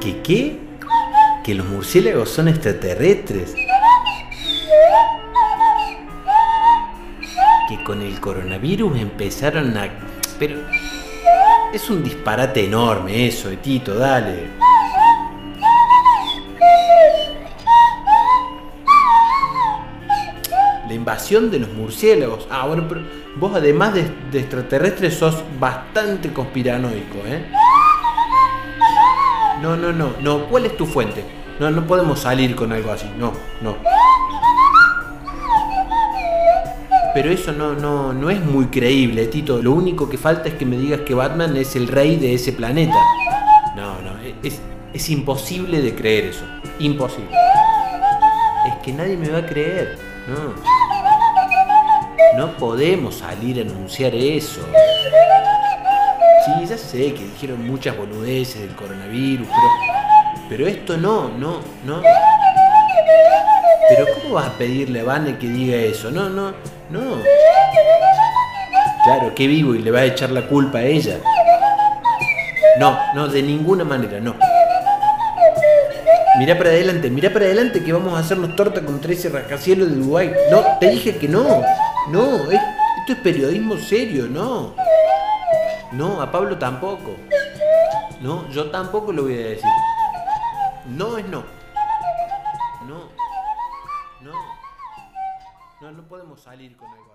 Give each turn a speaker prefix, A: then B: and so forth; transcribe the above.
A: ¿Que qué? ¿Que los murciélagos son extraterrestres? Que con el coronavirus empezaron a... Pero... Es un disparate enorme eso, Tito, dale. Invasión de los murciélagos. Ah, bueno, pero vos además de, de extraterrestres sos bastante conspiranoico, ¿eh? No, no, no, no. ¿Cuál es tu fuente? No, no podemos salir con algo así. No, no. Pero eso no, no, no es muy creíble, Tito. Lo único que falta es que me digas que Batman es el rey de ese planeta. No, no, es, es imposible de creer eso. Imposible. Es que nadie me va a creer. No. No podemos salir a anunciar eso. Sí, ya sé que dijeron muchas boludeces del coronavirus, pero, pero esto no, no, no. Pero ¿cómo vas a pedirle a Vane que diga eso? No, no, no. Claro, que vivo y le va a echar la culpa a ella. No, no, de ninguna manera, no. Mira para adelante, mira para adelante que vamos a hacernos torta con 13 rascacielos de Uruguay. No, te dije que no. No, es- esto es periodismo serio, no. No, a Pablo tampoco. No, yo tampoco lo voy a decir. No es no. No. No. No, no podemos salir con algo